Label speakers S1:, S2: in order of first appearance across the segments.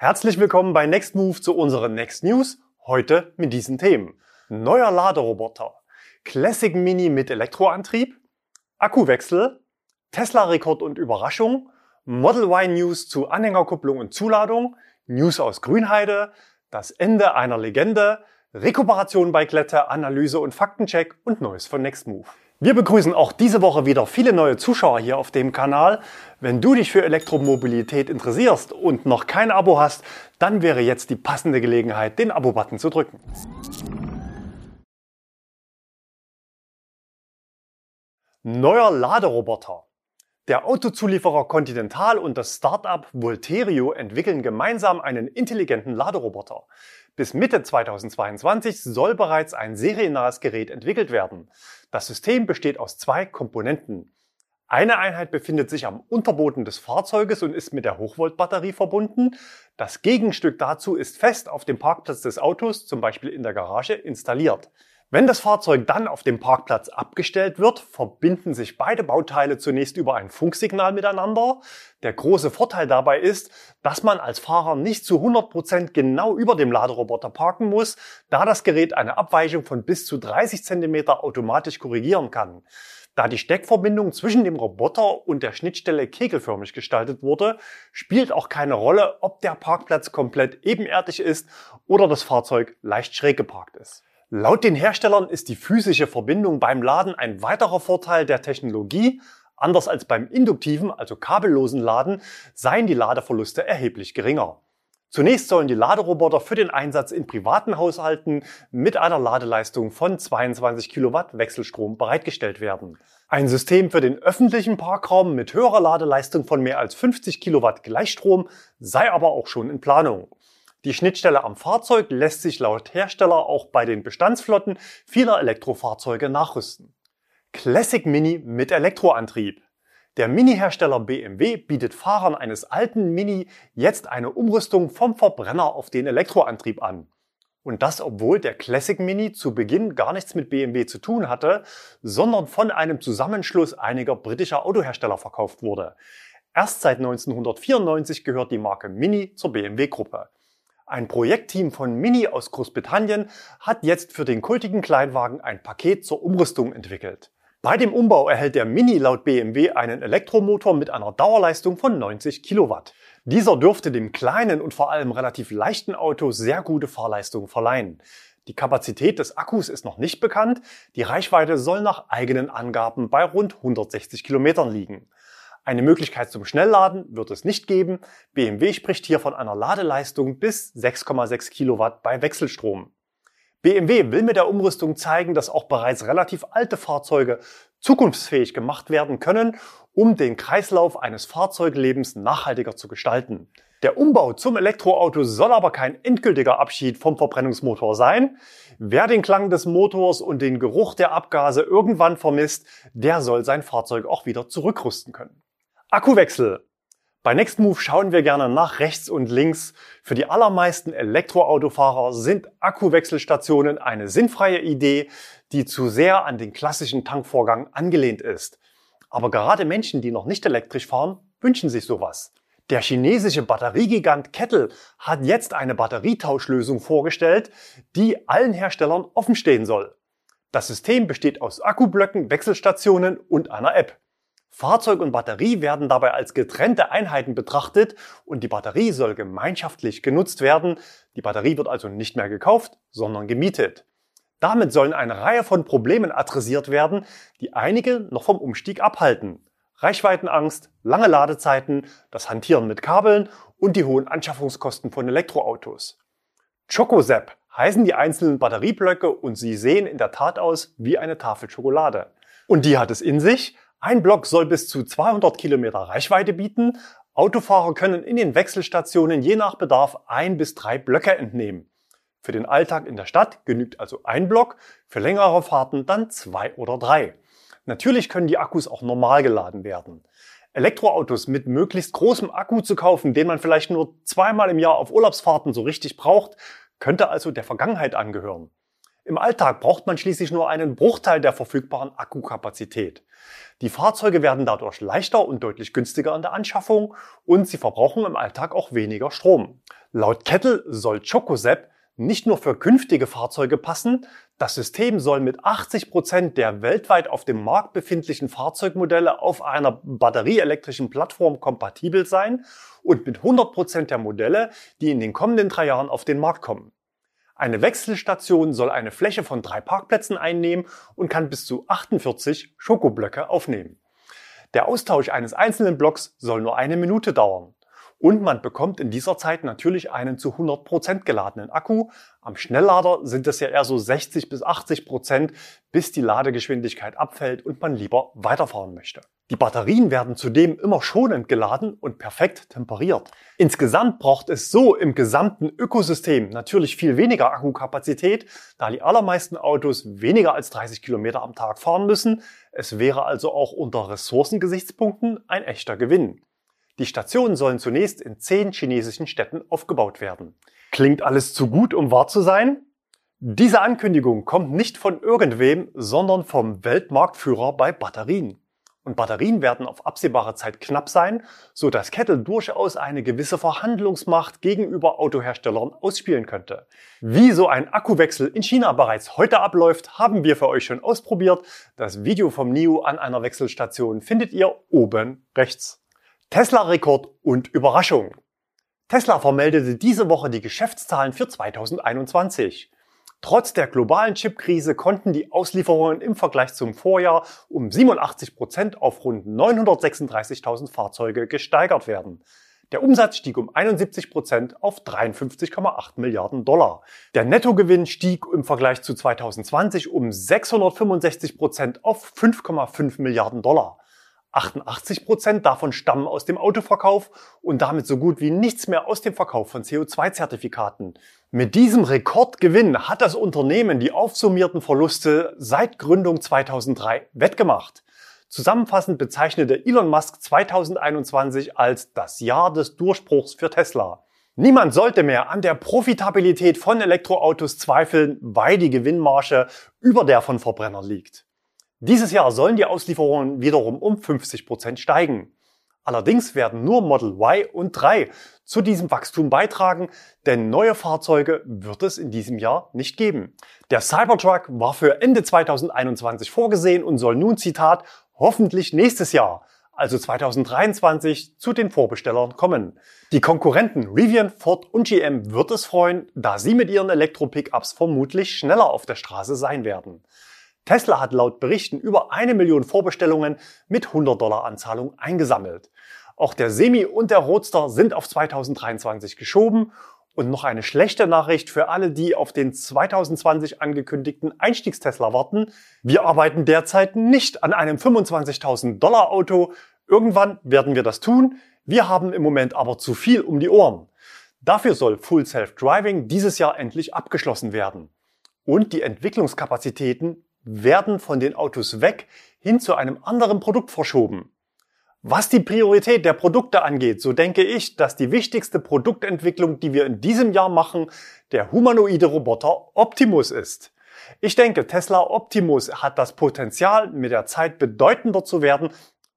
S1: Herzlich willkommen bei Next Move zu unseren Next News. Heute mit diesen Themen. Neuer Laderoboter, Classic Mini mit Elektroantrieb, Akkuwechsel, Tesla-Rekord und Überraschung, Model Y News zu Anhängerkupplung und Zuladung, News aus Grünheide, das Ende einer Legende, Rekuperation bei Klette, Analyse und Faktencheck und Neues von Nextmove. Wir begrüßen auch diese Woche wieder viele neue Zuschauer hier auf dem Kanal. Wenn du dich für Elektromobilität interessierst und noch kein Abo hast, dann wäre jetzt die passende Gelegenheit, den Abo-Button zu drücken. Neuer Laderoboter. Der Autozulieferer Continental und das Startup Volterio entwickeln gemeinsam einen intelligenten Laderoboter. Bis Mitte 2022 soll bereits ein seriennahes Gerät entwickelt werden. Das System besteht aus zwei Komponenten. Eine Einheit befindet sich am Unterboden des Fahrzeuges und ist mit der Hochvoltbatterie verbunden. Das Gegenstück dazu ist fest auf dem Parkplatz des Autos, zum Beispiel in der Garage, installiert. Wenn das Fahrzeug dann auf dem Parkplatz abgestellt wird, verbinden sich beide Bauteile zunächst über ein Funksignal miteinander. Der große Vorteil dabei ist, dass man als Fahrer nicht zu 100 Prozent genau über dem Laderoboter parken muss, da das Gerät eine Abweichung von bis zu 30 cm automatisch korrigieren kann. Da die Steckverbindung zwischen dem Roboter und der Schnittstelle kegelförmig gestaltet wurde, spielt auch keine Rolle, ob der Parkplatz komplett ebenerdig ist oder das Fahrzeug leicht schräg geparkt ist. Laut den Herstellern ist die physische Verbindung beim Laden ein weiterer Vorteil der Technologie. Anders als beim induktiven, also kabellosen Laden, seien die Ladeverluste erheblich geringer. Zunächst sollen die Laderoboter für den Einsatz in privaten Haushalten mit einer Ladeleistung von 22 Kilowatt Wechselstrom bereitgestellt werden. Ein System für den öffentlichen Parkraum mit höherer Ladeleistung von mehr als 50 Kilowatt Gleichstrom sei aber auch schon in Planung. Die Schnittstelle am Fahrzeug lässt sich laut Hersteller auch bei den Bestandsflotten vieler Elektrofahrzeuge nachrüsten. Classic Mini mit Elektroantrieb. Der Mini-Hersteller BMW bietet Fahrern eines alten Mini jetzt eine Umrüstung vom Verbrenner auf den Elektroantrieb an. Und das, obwohl der Classic Mini zu Beginn gar nichts mit BMW zu tun hatte, sondern von einem Zusammenschluss einiger britischer Autohersteller verkauft wurde. Erst seit 1994 gehört die Marke Mini zur BMW-Gruppe. Ein Projektteam von Mini aus Großbritannien hat jetzt für den kultigen Kleinwagen ein Paket zur Umrüstung entwickelt. Bei dem Umbau erhält der Mini laut BMW einen Elektromotor mit einer Dauerleistung von 90 Kilowatt. Dieser dürfte dem kleinen und vor allem relativ leichten Auto sehr gute Fahrleistung verleihen. Die Kapazität des Akkus ist noch nicht bekannt. Die Reichweite soll nach eigenen Angaben bei rund 160 Kilometern liegen. Eine Möglichkeit zum Schnellladen wird es nicht geben. BMW spricht hier von einer Ladeleistung bis 6,6 Kilowatt bei Wechselstrom. BMW will mit der Umrüstung zeigen, dass auch bereits relativ alte Fahrzeuge zukunftsfähig gemacht werden können, um den Kreislauf eines Fahrzeuglebens nachhaltiger zu gestalten. Der Umbau zum Elektroauto soll aber kein endgültiger Abschied vom Verbrennungsmotor sein. Wer den Klang des Motors und den Geruch der Abgase irgendwann vermisst, der soll sein Fahrzeug auch wieder zurückrüsten können. Akkuwechsel. Bei Nextmove schauen wir gerne nach rechts und links. Für die allermeisten Elektroautofahrer sind Akkuwechselstationen eine sinnfreie Idee, die zu sehr an den klassischen Tankvorgang angelehnt ist. Aber gerade Menschen, die noch nicht elektrisch fahren, wünschen sich sowas. Der chinesische Batteriegigant Kettle hat jetzt eine Batterietauschlösung vorgestellt, die allen Herstellern offenstehen soll. Das System besteht aus Akkublöcken, Wechselstationen und einer App. Fahrzeug und Batterie werden dabei als getrennte Einheiten betrachtet und die Batterie soll gemeinschaftlich genutzt werden. Die Batterie wird also nicht mehr gekauft, sondern gemietet. Damit sollen eine Reihe von Problemen adressiert werden, die einige noch vom Umstieg abhalten. Reichweitenangst, lange Ladezeiten, das Hantieren mit Kabeln und die hohen Anschaffungskosten von Elektroautos. ChocoZap heißen die einzelnen Batterieblöcke und sie sehen in der Tat aus wie eine Tafel Schokolade. Und die hat es in sich, ein Block soll bis zu 200 Kilometer Reichweite bieten. Autofahrer können in den Wechselstationen je nach Bedarf ein bis drei Blöcke entnehmen. Für den Alltag in der Stadt genügt also ein Block, für längere Fahrten dann zwei oder drei. Natürlich können die Akkus auch normal geladen werden. Elektroautos mit möglichst großem Akku zu kaufen, den man vielleicht nur zweimal im Jahr auf Urlaubsfahrten so richtig braucht, könnte also der Vergangenheit angehören. Im Alltag braucht man schließlich nur einen Bruchteil der verfügbaren Akkukapazität. Die Fahrzeuge werden dadurch leichter und deutlich günstiger in der Anschaffung und sie verbrauchen im Alltag auch weniger Strom. Laut Kettle soll ChocoSep nicht nur für künftige Fahrzeuge passen, das System soll mit 80 Prozent der weltweit auf dem Markt befindlichen Fahrzeugmodelle auf einer batterieelektrischen Plattform kompatibel sein und mit 100 Prozent der Modelle, die in den kommenden drei Jahren auf den Markt kommen. Eine Wechselstation soll eine Fläche von drei Parkplätzen einnehmen und kann bis zu 48 Schokoblöcke aufnehmen. Der Austausch eines einzelnen Blocks soll nur eine Minute dauern. Und man bekommt in dieser Zeit natürlich einen zu 100 Prozent geladenen Akku. Am Schnelllader sind es ja eher so 60 bis 80%, Prozent, bis die Ladegeschwindigkeit abfällt und man lieber weiterfahren möchte. Die Batterien werden zudem immer schonend geladen und perfekt temperiert. Insgesamt braucht es so im gesamten Ökosystem natürlich viel weniger Akkukapazität, da die allermeisten Autos weniger als 30 Kilometer am Tag fahren müssen. Es wäre also auch unter Ressourcengesichtspunkten ein echter Gewinn. Die Stationen sollen zunächst in zehn chinesischen Städten aufgebaut werden. Klingt alles zu gut, um wahr zu sein? Diese Ankündigung kommt nicht von irgendwem, sondern vom Weltmarktführer bei Batterien. Und Batterien werden auf absehbare Zeit knapp sein, so dass Kettle durchaus eine gewisse Verhandlungsmacht gegenüber Autoherstellern ausspielen könnte. Wie so ein Akkuwechsel in China bereits heute abläuft, haben wir für euch schon ausprobiert. Das Video vom NIO an einer Wechselstation findet ihr oben rechts. Tesla-Rekord und Überraschung. Tesla vermeldete diese Woche die Geschäftszahlen für 2021. Trotz der globalen Chipkrise konnten die Auslieferungen im Vergleich zum Vorjahr um 87 Prozent auf rund 936.000 Fahrzeuge gesteigert werden. Der Umsatz stieg um 71 Prozent auf 53,8 Milliarden Dollar. Der Nettogewinn stieg im Vergleich zu 2020 um 665 Prozent auf 5,5 Milliarden Dollar. 88 Prozent davon stammen aus dem Autoverkauf und damit so gut wie nichts mehr aus dem Verkauf von CO2-Zertifikaten. Mit diesem Rekordgewinn hat das Unternehmen die aufsummierten Verluste seit Gründung 2003 wettgemacht. Zusammenfassend bezeichnete Elon Musk 2021 als das Jahr des Durchbruchs für Tesla. Niemand sollte mehr an der Profitabilität von Elektroautos zweifeln, weil die Gewinnmarge über der von Verbrennern liegt. Dieses Jahr sollen die Auslieferungen wiederum um 50 Prozent steigen. Allerdings werden nur Model Y und 3 zu diesem Wachstum beitragen, denn neue Fahrzeuge wird es in diesem Jahr nicht geben. Der Cybertruck war für Ende 2021 vorgesehen und soll nun, Zitat, hoffentlich nächstes Jahr, also 2023, zu den Vorbestellern kommen. Die Konkurrenten Rivian, Ford und GM wird es freuen, da sie mit ihren Elektro-Pickups vermutlich schneller auf der Straße sein werden. Tesla hat laut Berichten über eine Million Vorbestellungen mit 100 Dollar Anzahlung eingesammelt. Auch der Semi und der Roadster sind auf 2023 geschoben. Und noch eine schlechte Nachricht für alle, die auf den 2020 angekündigten Einstiegstesla warten. Wir arbeiten derzeit nicht an einem 25.000 Dollar Auto. Irgendwann werden wir das tun. Wir haben im Moment aber zu viel um die Ohren. Dafür soll Full Self Driving dieses Jahr endlich abgeschlossen werden. Und die Entwicklungskapazitäten werden von den Autos weg hin zu einem anderen Produkt verschoben. Was die Priorität der Produkte angeht, so denke ich, dass die wichtigste Produktentwicklung, die wir in diesem Jahr machen, der humanoide Roboter Optimus ist. Ich denke, Tesla Optimus hat das Potenzial, mit der Zeit bedeutender zu werden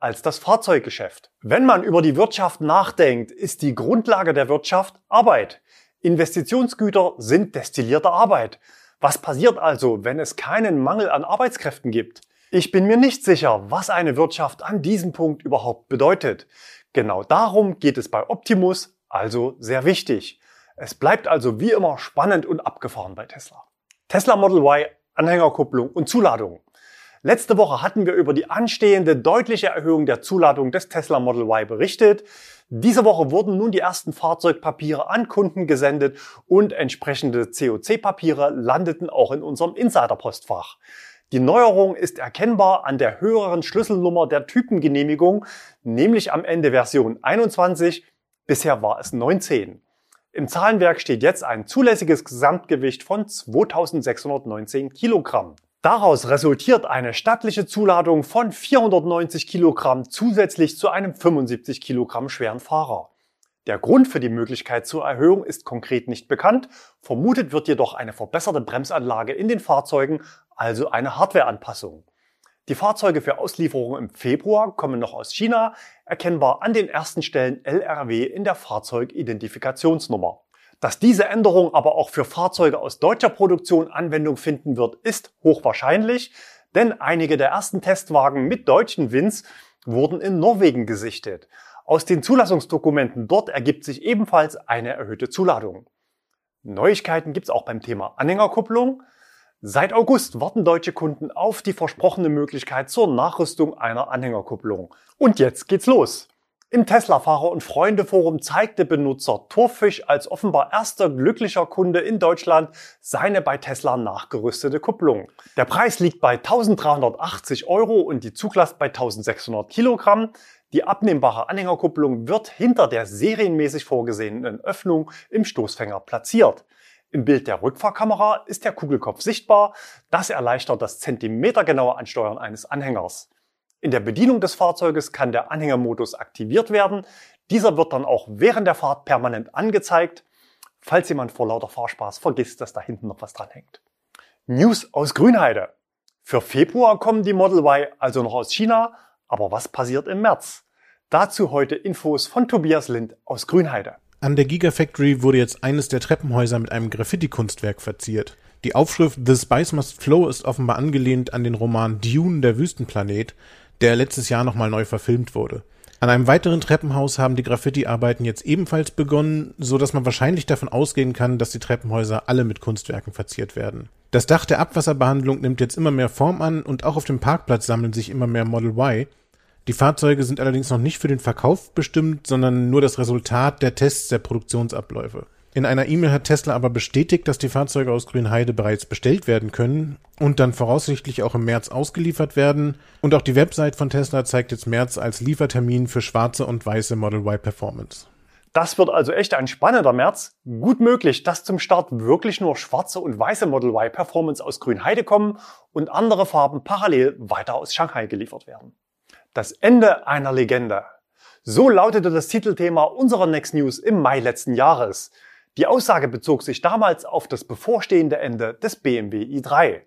S1: als das Fahrzeuggeschäft. Wenn man über die Wirtschaft nachdenkt, ist die Grundlage der Wirtschaft Arbeit. Investitionsgüter sind destillierte Arbeit. Was passiert also, wenn es keinen Mangel an Arbeitskräften gibt? Ich bin mir nicht sicher, was eine Wirtschaft an diesem Punkt überhaupt bedeutet. Genau darum geht es bei Optimus, also sehr wichtig. Es bleibt also wie immer spannend und abgefahren bei Tesla. Tesla Model Y, Anhängerkupplung und Zuladung. Letzte Woche hatten wir über die anstehende deutliche Erhöhung der Zuladung des Tesla Model Y berichtet. Diese Woche wurden nun die ersten Fahrzeugpapiere an Kunden gesendet und entsprechende COC-Papiere landeten auch in unserem Insider-Postfach. Die Neuerung ist erkennbar an der höheren Schlüsselnummer der Typengenehmigung, nämlich am Ende Version 21. Bisher war es 19. Im Zahlenwerk steht jetzt ein zulässiges Gesamtgewicht von 2619 Kilogramm. Daraus resultiert eine stattliche Zuladung von 490 Kilogramm zusätzlich zu einem 75 Kilogramm schweren Fahrer. Der Grund für die Möglichkeit zur Erhöhung ist konkret nicht bekannt, vermutet wird jedoch eine verbesserte Bremsanlage in den Fahrzeugen, also eine Hardwareanpassung. Die Fahrzeuge für Auslieferung im Februar kommen noch aus China, erkennbar an den ersten Stellen LRW in der Fahrzeugidentifikationsnummer. Dass diese Änderung aber auch für Fahrzeuge aus deutscher Produktion Anwendung finden wird, ist hochwahrscheinlich, denn einige der ersten Testwagen mit deutschen Wins wurden in Norwegen gesichtet. Aus den Zulassungsdokumenten dort ergibt sich ebenfalls eine erhöhte Zuladung. Neuigkeiten gibt's auch beim Thema Anhängerkupplung. Seit August warten deutsche Kunden auf die versprochene Möglichkeit zur Nachrüstung einer Anhängerkupplung. Und jetzt geht's los. Im Tesla-Fahrer- und Freunde-Forum zeigte Benutzer Torfisch als offenbar erster glücklicher Kunde in Deutschland seine bei Tesla nachgerüstete Kupplung. Der Preis liegt bei 1380 Euro und die Zuglast bei 1600 Kilogramm. Die abnehmbare Anhängerkupplung wird hinter der serienmäßig vorgesehenen Öffnung im Stoßfänger platziert. Im Bild der Rückfahrkamera ist der Kugelkopf sichtbar. Das erleichtert das zentimetergenaue Ansteuern eines Anhängers. In der Bedienung des Fahrzeuges kann der Anhängermodus aktiviert werden. Dieser wird dann auch während der Fahrt permanent angezeigt, falls jemand vor lauter Fahrspaß vergisst, dass da hinten noch was dran hängt. News aus Grünheide. Für Februar kommen die Model Y also noch aus China, aber was passiert im März? Dazu heute Infos von Tobias Lind aus Grünheide.
S2: An der Gigafactory wurde jetzt eines der Treppenhäuser mit einem Graffiti-Kunstwerk verziert. Die Aufschrift The Spice Must Flow ist offenbar angelehnt an den Roman Dune, der Wüstenplanet, der letztes Jahr nochmal neu verfilmt wurde. An einem weiteren Treppenhaus haben die Graffiti-Arbeiten jetzt ebenfalls begonnen, so dass man wahrscheinlich davon ausgehen kann, dass die Treppenhäuser alle mit Kunstwerken verziert werden. Das Dach der Abwasserbehandlung nimmt jetzt immer mehr Form an und auch auf dem Parkplatz sammeln sich immer mehr Model Y. Die Fahrzeuge sind allerdings noch nicht für den Verkauf bestimmt, sondern nur das Resultat der Tests der Produktionsabläufe. In einer E-Mail hat Tesla aber bestätigt, dass die Fahrzeuge aus Grünheide bereits bestellt werden können und dann voraussichtlich auch im März ausgeliefert werden. Und auch die Website von Tesla zeigt jetzt März als Liefertermin für schwarze und weiße Model Y Performance.
S1: Das wird also echt ein spannender März. Gut möglich, dass zum Start wirklich nur schwarze und weiße Model Y Performance aus Grünheide kommen und andere Farben parallel weiter aus Shanghai geliefert werden. Das Ende einer Legende. So lautete das Titelthema unserer Next News im Mai letzten Jahres. Die Aussage bezog sich damals auf das bevorstehende Ende des BMW i3.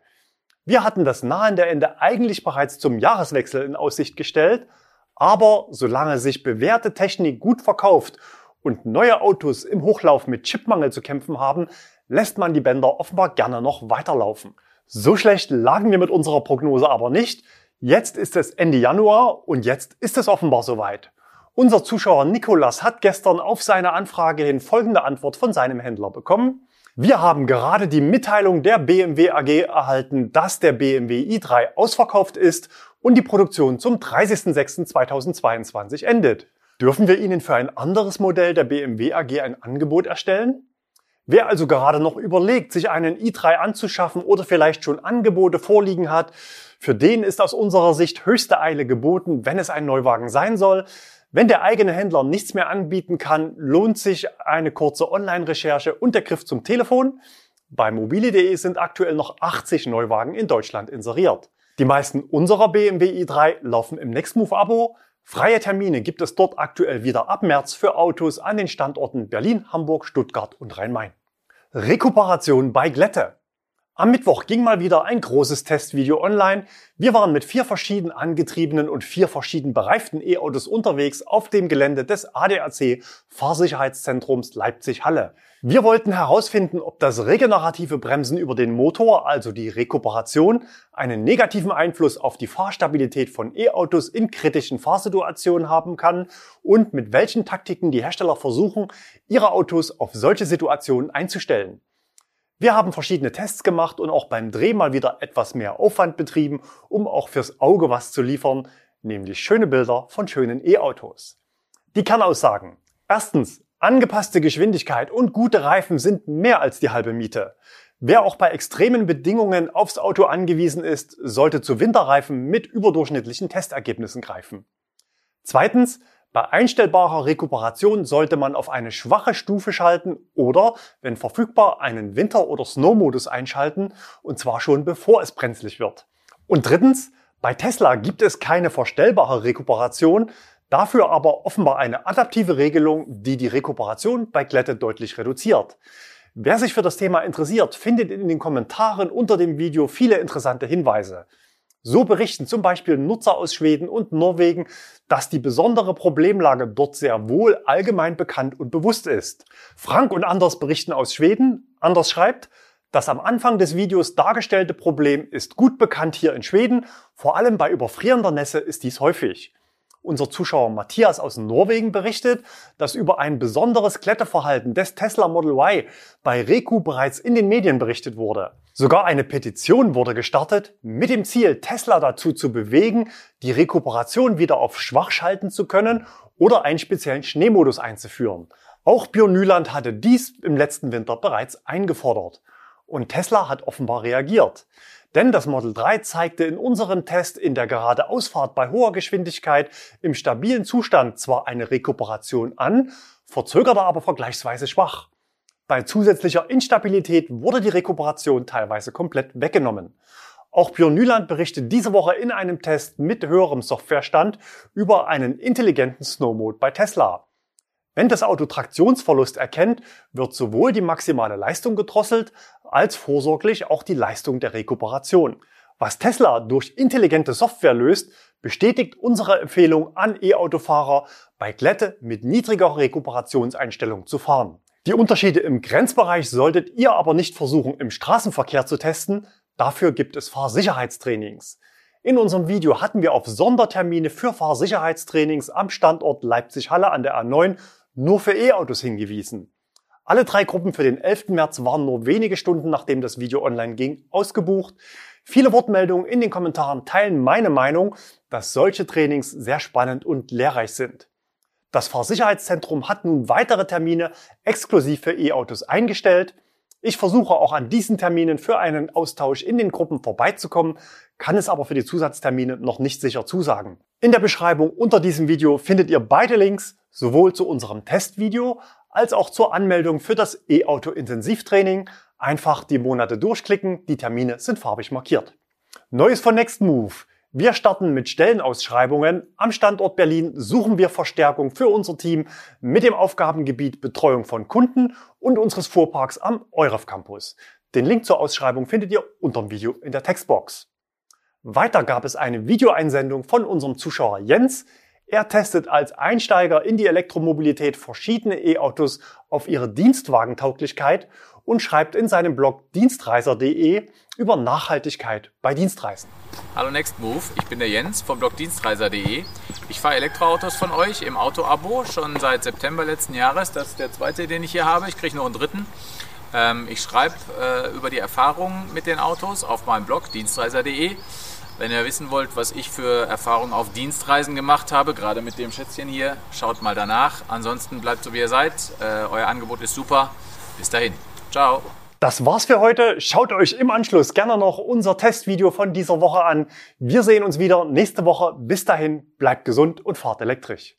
S1: Wir hatten das nahende Ende eigentlich bereits zum Jahreswechsel in Aussicht gestellt, aber solange sich bewährte Technik gut verkauft und neue Autos im Hochlauf mit Chipmangel zu kämpfen haben, lässt man die Bänder offenbar gerne noch weiterlaufen. So schlecht lagen wir mit unserer Prognose aber nicht. Jetzt ist es Ende Januar und jetzt ist es offenbar soweit. Unser Zuschauer Nikolas hat gestern auf seine Anfrage hin folgende Antwort von seinem Händler bekommen. Wir haben gerade die Mitteilung der BMW AG erhalten, dass der BMW i3 ausverkauft ist und die Produktion zum 30.06.2022 endet. Dürfen wir Ihnen für ein anderes Modell der BMW AG ein Angebot erstellen? Wer also gerade noch überlegt, sich einen i3 anzuschaffen oder vielleicht schon Angebote vorliegen hat, für den ist aus unserer Sicht höchste Eile geboten, wenn es ein Neuwagen sein soll. Wenn der eigene Händler nichts mehr anbieten kann, lohnt sich eine kurze Online-Recherche und der Griff zum Telefon. Bei mobile.de sind aktuell noch 80 Neuwagen in Deutschland inseriert. Die meisten unserer BMW i3 laufen im Nextmove-Abo. Freie Termine gibt es dort aktuell wieder ab März für Autos an den Standorten Berlin, Hamburg, Stuttgart und Rhein-Main. Rekuperation bei Glätte. Am Mittwoch ging mal wieder ein großes Testvideo online. Wir waren mit vier verschieden angetriebenen und vier verschieden bereiften E-Autos unterwegs auf dem Gelände des ADAC Fahrsicherheitszentrums Leipzig-Halle. Wir wollten herausfinden, ob das regenerative Bremsen über den Motor, also die Rekuperation, einen negativen Einfluss auf die Fahrstabilität von E-Autos in kritischen Fahrsituationen haben kann und mit welchen Taktiken die Hersteller versuchen, ihre Autos auf solche Situationen einzustellen. Wir haben verschiedene Tests gemacht und auch beim Dreh mal wieder etwas mehr Aufwand betrieben, um auch fürs Auge was zu liefern, nämlich schöne Bilder von schönen E-Autos. Die Kernaussagen. Erstens, angepasste Geschwindigkeit und gute Reifen sind mehr als die halbe Miete. Wer auch bei extremen Bedingungen aufs Auto angewiesen ist, sollte zu Winterreifen mit überdurchschnittlichen Testergebnissen greifen. Zweitens, bei einstellbarer Rekuperation sollte man auf eine schwache Stufe schalten oder, wenn verfügbar, einen Winter- oder Snow-Modus einschalten, und zwar schon bevor es brenzlig wird. Und drittens, bei Tesla gibt es keine verstellbare Rekuperation, dafür aber offenbar eine adaptive Regelung, die die Rekuperation bei Glätte deutlich reduziert. Wer sich für das Thema interessiert, findet in den Kommentaren unter dem Video viele interessante Hinweise. So berichten zum Beispiel Nutzer aus Schweden und Norwegen, dass die besondere Problemlage dort sehr wohl allgemein bekannt und bewusst ist. Frank und Anders berichten aus Schweden. Anders schreibt, das am Anfang des Videos dargestellte Problem ist gut bekannt hier in Schweden. Vor allem bei überfrierender Nässe ist dies häufig. Unser Zuschauer Matthias aus Norwegen berichtet, dass über ein besonderes Kletterverhalten des Tesla Model Y bei Reku bereits in den Medien berichtet wurde. Sogar eine Petition wurde gestartet, mit dem Ziel, Tesla dazu zu bewegen, die Rekuperation wieder auf schwach schalten zu können oder einen speziellen Schneemodus einzuführen. Auch Björn Nyland hatte dies im letzten Winter bereits eingefordert. Und Tesla hat offenbar reagiert. Denn das Model 3 zeigte in unserem Test in der Geradeausfahrt bei hoher Geschwindigkeit im stabilen Zustand zwar eine Rekuperation an, verzögerte aber vergleichsweise schwach. Bei zusätzlicher Instabilität wurde die Rekuperation teilweise komplett weggenommen. Auch Björn Nyland berichtet diese Woche in einem Test mit höherem Softwarestand über einen intelligenten Snow Mode bei Tesla. Wenn das Auto Traktionsverlust erkennt, wird sowohl die maximale Leistung gedrosselt, als vorsorglich auch die Leistung der Rekuperation. Was Tesla durch intelligente Software löst, bestätigt unsere Empfehlung an E-Autofahrer, bei Glätte mit niedriger Rekuperationseinstellung zu fahren. Die Unterschiede im Grenzbereich solltet ihr aber nicht versuchen im Straßenverkehr zu testen, dafür gibt es Fahrsicherheitstrainings. In unserem Video hatten wir auf Sondertermine für Fahrsicherheitstrainings am Standort Leipzig-Halle an der A9 nur für E-Autos hingewiesen. Alle drei Gruppen für den 11. März waren nur wenige Stunden nachdem das Video online ging ausgebucht. Viele Wortmeldungen in den Kommentaren teilen meine Meinung, dass solche Trainings sehr spannend und lehrreich sind. Das Fahrsicherheitszentrum hat nun weitere Termine exklusiv für E-Autos eingestellt. Ich versuche auch an diesen Terminen für einen Austausch in den Gruppen vorbeizukommen, kann es aber für die Zusatztermine noch nicht sicher zusagen. In der Beschreibung unter diesem Video findet ihr beide Links, sowohl zu unserem Testvideo als auch zur Anmeldung für das E-Auto Intensivtraining. Einfach die Monate durchklicken, die Termine sind farbig markiert. Neues von Next Move. Wir starten mit Stellenausschreibungen. Am Standort Berlin suchen wir Verstärkung für unser Team mit dem Aufgabengebiet Betreuung von Kunden und unseres Fuhrparks am Euref Campus. Den Link zur Ausschreibung findet ihr unter dem Video in der Textbox. Weiter gab es eine Videoeinsendung von unserem Zuschauer Jens. Er testet als Einsteiger in die Elektromobilität verschiedene E-Autos auf ihre Dienstwagentauglichkeit und schreibt in seinem Blog dienstreiser.de über Nachhaltigkeit bei Dienstreisen.
S3: Hallo Nextmove, ich bin der Jens vom Blog dienstreiser.de. Ich fahre Elektroautos von euch im Auto-Abo schon seit September letzten Jahres. Das ist der zweite, den ich hier habe. Ich kriege noch einen dritten. Ähm, ich schreibe äh, über die Erfahrungen mit den Autos auf meinem Blog dienstreiser.de. Wenn ihr wissen wollt, was ich für Erfahrungen auf Dienstreisen gemacht habe, gerade mit dem Schätzchen hier, schaut mal danach. Ansonsten bleibt so wie ihr seid. Äh, euer Angebot ist super. Bis dahin. Ciao.
S1: Das war's für heute. Schaut euch im Anschluss gerne noch unser Testvideo von dieser Woche an. Wir sehen uns wieder nächste Woche. Bis dahin, bleibt gesund und fahrt elektrisch.